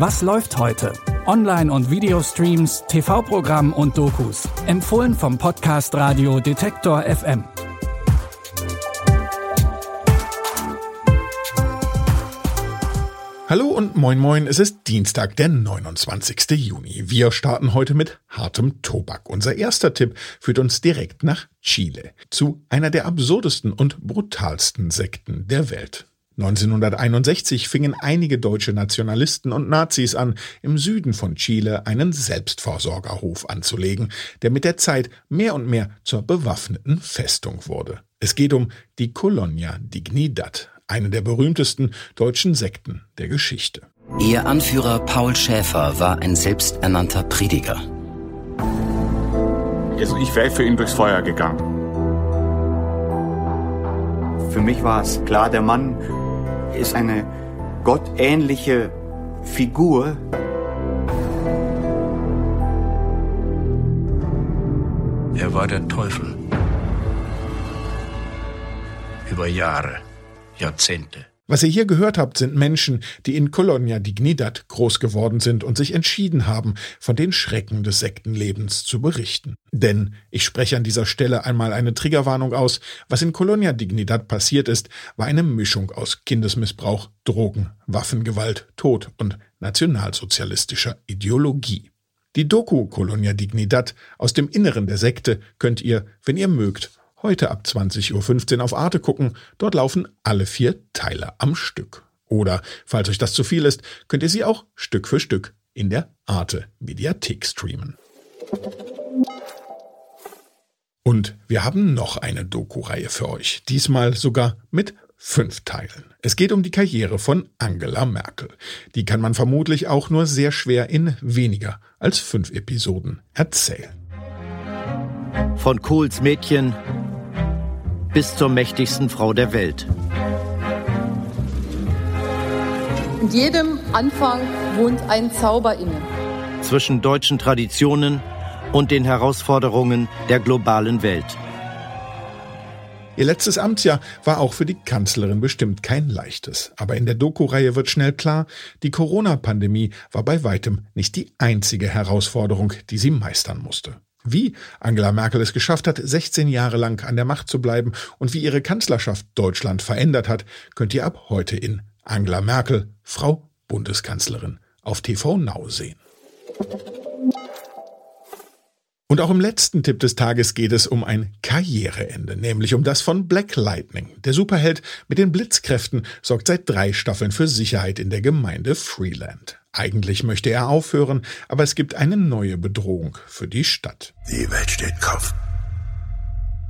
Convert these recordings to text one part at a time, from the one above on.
Was läuft heute? Online- und Videostreams, TV-Programm und Dokus. Empfohlen vom Podcast Radio Detektor FM. Hallo und moin moin, es ist Dienstag, der 29. Juni. Wir starten heute mit hartem Tobak. Unser erster Tipp führt uns direkt nach Chile, zu einer der absurdesten und brutalsten Sekten der Welt. 1961 fingen einige deutsche Nationalisten und Nazis an, im Süden von Chile einen Selbstversorgerhof anzulegen, der mit der Zeit mehr und mehr zur bewaffneten Festung wurde. Es geht um die Colonia Dignidad, eine der berühmtesten deutschen Sekten der Geschichte. Ihr Anführer Paul Schäfer war ein selbsternannter Prediger. Also ich wäre für ihn durchs Feuer gegangen. Für mich war es klar, der Mann ist eine gottähnliche Figur. Er war der Teufel. Über Jahre, Jahrzehnte. Was ihr hier gehört habt, sind Menschen, die in Colonia Dignidad groß geworden sind und sich entschieden haben, von den Schrecken des Sektenlebens zu berichten. Denn, ich spreche an dieser Stelle einmal eine Triggerwarnung aus, was in Colonia Dignidad passiert ist, war eine Mischung aus Kindesmissbrauch, Drogen, Waffengewalt, Tod und nationalsozialistischer Ideologie. Die Doku Colonia Dignidad aus dem Inneren der Sekte könnt ihr, wenn ihr mögt, Heute ab 20.15 Uhr auf Arte gucken. Dort laufen alle vier Teile am Stück. Oder, falls euch das zu viel ist, könnt ihr sie auch Stück für Stück in der Arte Mediathek streamen. Und wir haben noch eine Doku-Reihe für euch. Diesmal sogar mit fünf Teilen. Es geht um die Karriere von Angela Merkel. Die kann man vermutlich auch nur sehr schwer in weniger als fünf Episoden erzählen. Von Kohls Mädchen bis zur mächtigsten Frau der Welt. In jedem Anfang wohnt ein Zauber inne. Zwischen deutschen Traditionen und den Herausforderungen der globalen Welt. Ihr letztes Amtsjahr war auch für die Kanzlerin bestimmt kein leichtes. Aber in der Doku-Reihe wird schnell klar, die Corona-Pandemie war bei weitem nicht die einzige Herausforderung, die sie meistern musste. Wie Angela Merkel es geschafft hat, 16 Jahre lang an der Macht zu bleiben und wie ihre Kanzlerschaft Deutschland verändert hat, könnt ihr ab heute in Angela Merkel, Frau Bundeskanzlerin, auf TV Now sehen. Und auch im letzten Tipp des Tages geht es um ein Karriereende, nämlich um das von Black Lightning. Der Superheld mit den Blitzkräften sorgt seit drei Staffeln für Sicherheit in der Gemeinde Freeland. Eigentlich möchte er aufhören, aber es gibt eine neue Bedrohung für die Stadt. Die Welt steht Kopf.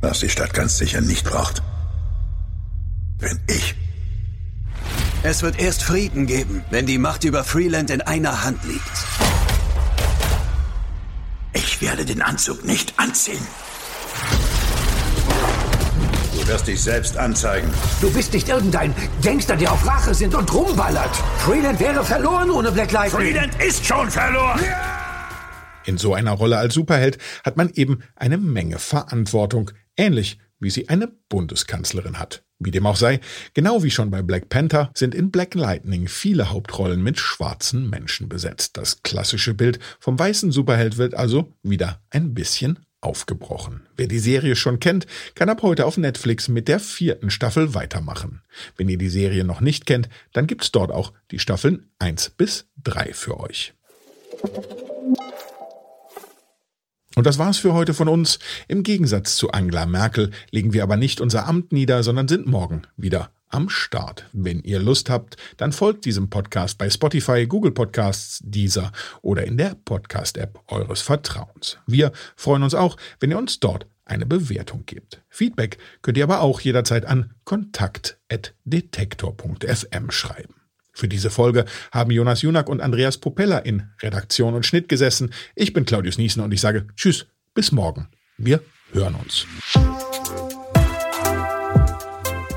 Was die Stadt ganz sicher nicht braucht, bin ich. Es wird erst Frieden geben, wenn die Macht über Freeland in einer Hand liegt. Ich werde den Anzug nicht anziehen. Du wirst dich selbst anzeigen. Du bist nicht irgendein Gangster, der auf Rache sind und rumballert. Freeland wäre verloren ohne Black Lightning. Freeland ist schon verloren. In so einer Rolle als Superheld hat man eben eine Menge Verantwortung, ähnlich wie sie eine Bundeskanzlerin hat. Wie dem auch sei, genau wie schon bei Black Panther sind in Black Lightning viele Hauptrollen mit schwarzen Menschen besetzt. Das klassische Bild vom weißen Superheld wird also wieder ein bisschen aufgebrochen. Wer die Serie schon kennt, kann ab heute auf Netflix mit der vierten Staffel weitermachen. Wenn ihr die Serie noch nicht kennt, dann gibt's dort auch die Staffeln 1 bis 3 für euch. Und das war's für heute von uns. Im Gegensatz zu Angela Merkel legen wir aber nicht unser Amt nieder, sondern sind morgen wieder am Start. Wenn ihr Lust habt, dann folgt diesem Podcast bei Spotify, Google Podcasts, Deezer oder in der Podcast-App eures Vertrauens. Wir freuen uns auch, wenn ihr uns dort eine Bewertung gebt. Feedback könnt ihr aber auch jederzeit an kontakt.detektor.fm schreiben. Für diese Folge haben Jonas Junak und Andreas Popella in Redaktion und Schnitt gesessen. Ich bin Claudius Niesen und ich sage Tschüss, bis morgen. Wir hören uns.